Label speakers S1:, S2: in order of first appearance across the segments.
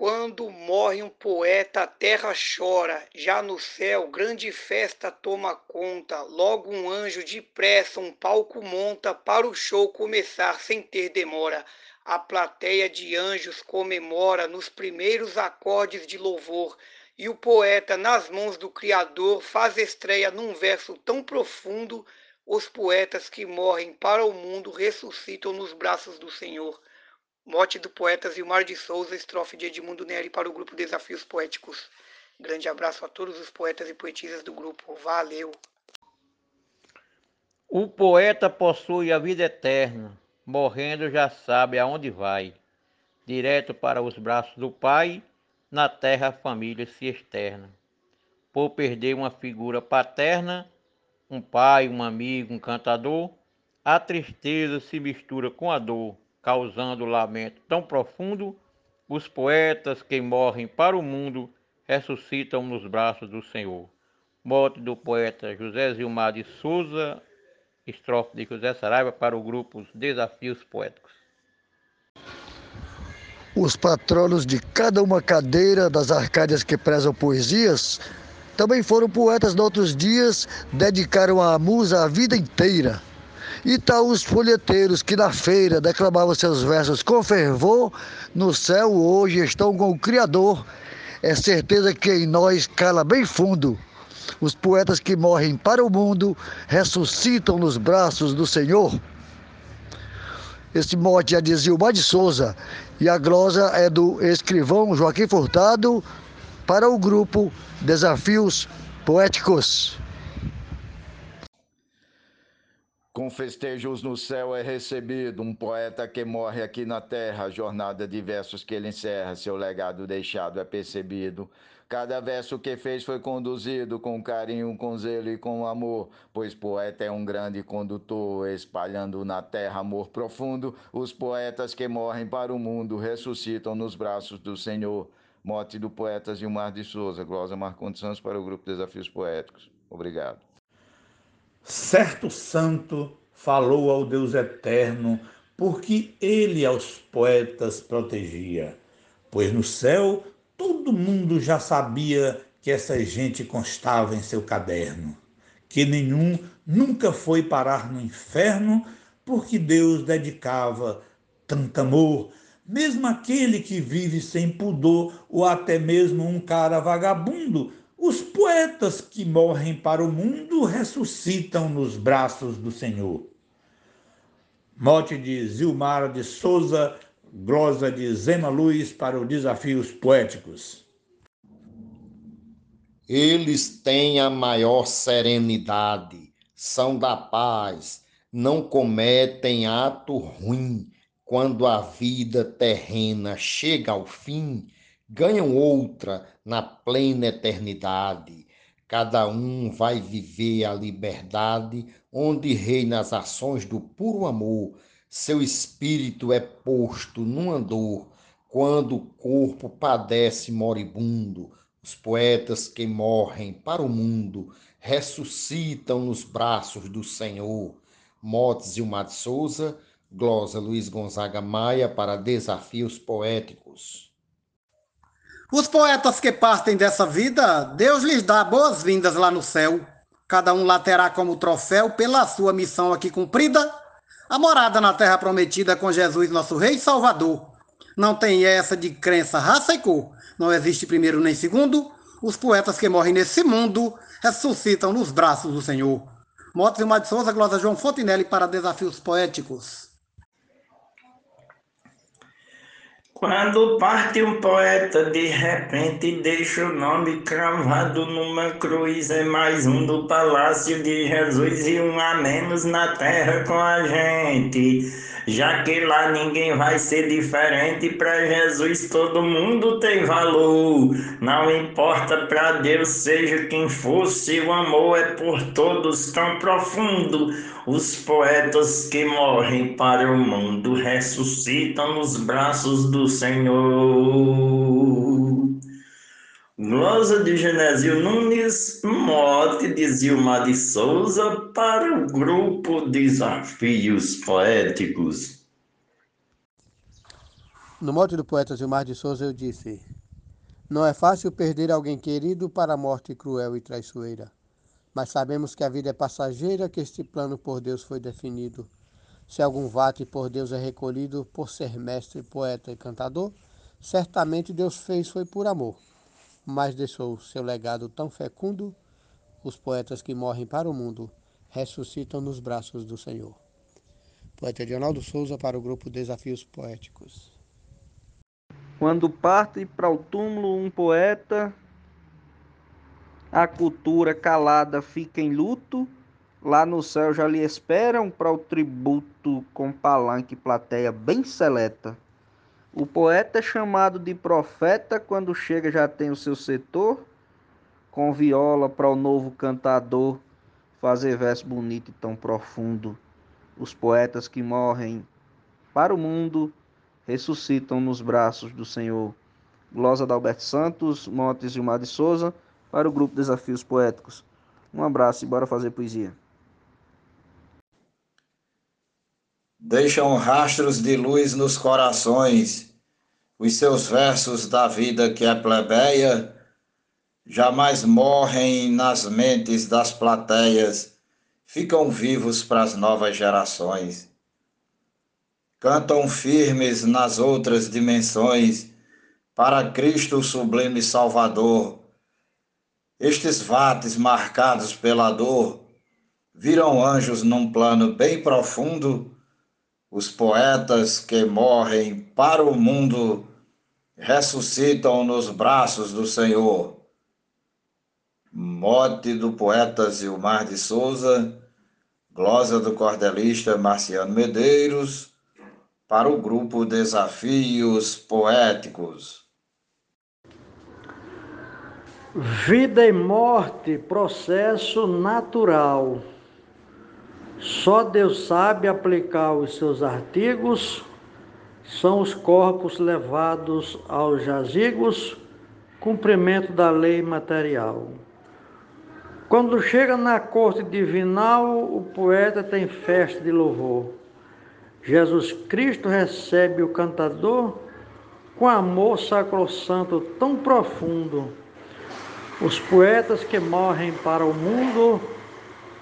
S1: Quando morre um poeta, a terra chora. Já no céu, grande festa toma conta. Logo um anjo depressa um palco monta para o show começar sem ter demora. A plateia de anjos comemora nos primeiros acordes de louvor. E o poeta, nas mãos do Criador, faz estreia num verso tão profundo. Os poetas que morrem para o mundo ressuscitam nos braços do Senhor. Mote do poeta Zilmar de Souza, estrofe de Edmundo Neri para o grupo Desafios Poéticos. Grande abraço a todos os poetas e poetisas do grupo. Valeu!
S2: O poeta possui a vida eterna, morrendo já sabe aonde vai. Direto para os braços do Pai, na terra a família se externa. Por perder uma figura paterna, um pai, um amigo, um cantador, a tristeza se mistura com a dor causando lamento tão profundo, os poetas que morrem para o mundo ressuscitam nos braços do Senhor. Morte do poeta José Zilmar de Souza, estrofe de José Saraiva para o grupo Desafios Poéticos.
S3: Os patronos de cada uma cadeira das arcádias que prezam poesias também foram poetas de outros dias, dedicaram à musa a vida inteira. E tá os folheteiros que na feira declamavam seus versos com fervor, no céu hoje estão com o Criador. É certeza que em nós cala bem fundo. Os poetas que morrem para o mundo ressuscitam nos braços do Senhor. Esse mote é de Zilmar de Souza e a glosa é do escrivão Joaquim Furtado para o grupo Desafios Poéticos.
S4: Festejos no céu é recebido um poeta que morre aqui na terra, a jornada de versos que ele encerra, seu legado deixado é percebido. Cada verso que fez foi conduzido com carinho, com zelo e com amor, pois poeta é um grande condutor, espalhando na terra amor profundo. Os poetas que morrem para o mundo ressuscitam nos braços do Senhor. Mote do poeta Gilmar de Souza, Glosa Marcondes Santos para o Grupo Desafios Poéticos. Obrigado.
S5: Certo santo falou ao Deus eterno, porque ele aos poetas protegia. Pois no céu todo mundo já sabia que essa gente constava em seu caderno, que nenhum nunca foi parar no inferno, porque Deus dedicava tanto amor, mesmo aquele que vive sem pudor, ou até mesmo um cara vagabundo, os poetas que morrem para o mundo ressuscitam nos braços do Senhor. Mote de Zilmar de Souza, glosa de Zema Luz para os Desafios Poéticos.
S6: Eles têm a maior serenidade, são da paz, não cometem ato ruim. Quando a vida terrena chega ao fim, ganham outra na plena eternidade. Cada um vai viver a liberdade, onde reina as ações do puro amor. Seu espírito é posto num andor, quando o corpo padece moribundo. Os poetas que morrem para o mundo ressuscitam nos braços do Senhor. Motes Gilmar de Souza, glosa Luiz Gonzaga Maia para Desafios Poéticos.
S7: Os poetas que partem dessa vida, Deus lhes dá boas-vindas lá no céu. Cada um lá terá como troféu, pela sua missão aqui cumprida, a morada na terra prometida com Jesus, nosso Rei e Salvador. Não tem essa de crença, raça e cor. Não existe primeiro nem segundo. Os poetas que morrem nesse mundo ressuscitam nos braços do Senhor. Motos e de Souza, Glosa João Fontinelli para Desafios Poéticos.
S8: Quando parte um poeta, de repente deixa o nome cravado numa cruz. É mais um do palácio de Jesus e um a menos na terra com a gente. Já que lá ninguém vai ser diferente, para Jesus todo mundo tem valor. Não importa para Deus seja quem for, se o amor é por todos tão profundo. Os poetas que morrem para o mundo ressuscitam nos braços do Senhor. Glosa de Genésio Nunes, mote de Zilma de Souza para o grupo Desafios Poéticos.
S9: No mote do poeta Gilmar de Souza eu disse: Não é fácil perder alguém querido para a morte cruel e traiçoeira. Mas sabemos que a vida é passageira, que este plano por Deus foi definido. Se algum vate por Deus é recolhido, por ser mestre, poeta e cantador, certamente Deus fez foi por amor. Mas deixou seu legado tão fecundo, os poetas que morrem para o mundo ressuscitam nos braços do Senhor. Poeta Leonardo Souza para o grupo Desafios Poéticos.
S10: Quando parte para o túmulo um poeta, a cultura calada fica em luto, lá no céu já lhe esperam para o tributo com palanque plateia bem seleta. O poeta é chamado de profeta quando chega já tem o seu setor, com viola para o novo cantador fazer verso bonito e tão profundo. Os poetas que morrem para o mundo ressuscitam nos braços do Senhor. Glosa da Alberto Santos, Montes Gilmar de Souza, para o grupo Desafios Poéticos. Um abraço e bora fazer poesia.
S11: Deixam rastros de luz nos corações, os seus versos da vida que é plebeia, jamais morrem nas mentes das plateias, ficam vivos para as novas gerações. Cantam firmes nas outras dimensões, para Cristo sublime Salvador. Estes vates marcados pela dor viram anjos num plano bem profundo, os poetas que morrem para o mundo ressuscitam nos braços do Senhor. Mote do poeta Zilmar de Souza, glosa do cordelista Marciano Medeiros, para o grupo Desafios Poéticos.
S12: Vida e morte, processo natural. Só Deus sabe aplicar os seus artigos, são os corpos levados aos jazigos, cumprimento da lei material. Quando chega na corte divinal, o poeta tem festa de louvor. Jesus Cristo recebe o cantador com amor sacrossanto tão profundo. Os poetas que morrem para o mundo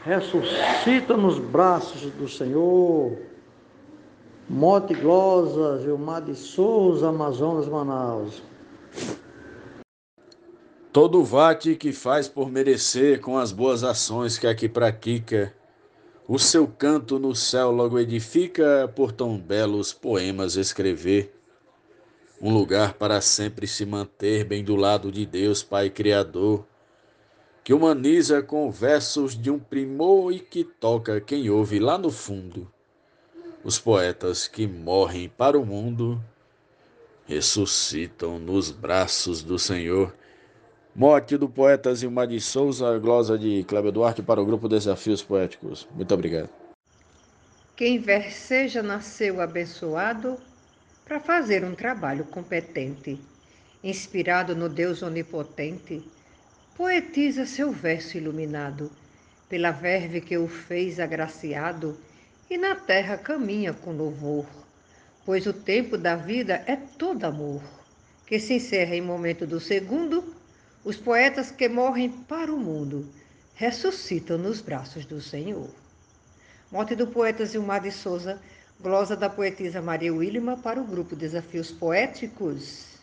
S12: ressuscitam nos braços do Senhor. Mote Glosa, Gilmar de Souza, Amazonas, Manaus.
S13: Todo vate que faz por merecer com as boas ações que aqui pratica, o seu canto no céu logo edifica, por tão belos poemas escrever. Um lugar para sempre se manter bem do lado de Deus, Pai Criador, que humaniza com versos de um primor e que toca quem ouve lá no fundo. Os poetas que morrem para o mundo ressuscitam nos braços do Senhor. Mote do poeta Zilmar de Souza, glosa de Cléber Duarte para o grupo Desafios Poéticos. Muito obrigado.
S14: Quem verseja nasceu abençoado para fazer um trabalho competente. Inspirado no Deus onipotente, poetiza seu verso iluminado pela verve que o fez agraciado e na terra caminha com louvor, pois o tempo da vida é todo amor, que se encerra em momento do segundo os poetas que morrem para o mundo ressuscitam nos braços do Senhor. Morte do poeta Zilmar de Souza, glosa da poetisa Maria Wilma para o grupo Desafios Poéticos.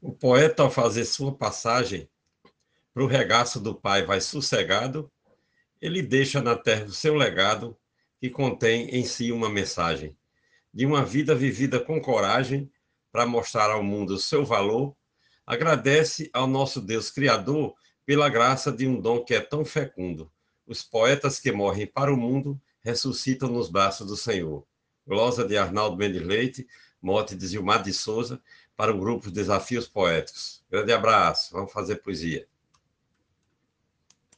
S15: O poeta, ao fazer sua passagem para o regaço do Pai vai sossegado, ele deixa na terra o seu legado, que contém em si uma mensagem de uma vida vivida com coragem para mostrar ao mundo o seu valor agradece ao nosso Deus Criador pela graça de um dom que é tão fecundo. Os poetas que morrem para o mundo ressuscitam nos braços do Senhor. Glosa de Arnaldo Mendes Leite, mote de Gilmar de Souza, para o grupo Desafios Poéticos. Grande abraço, vamos fazer poesia.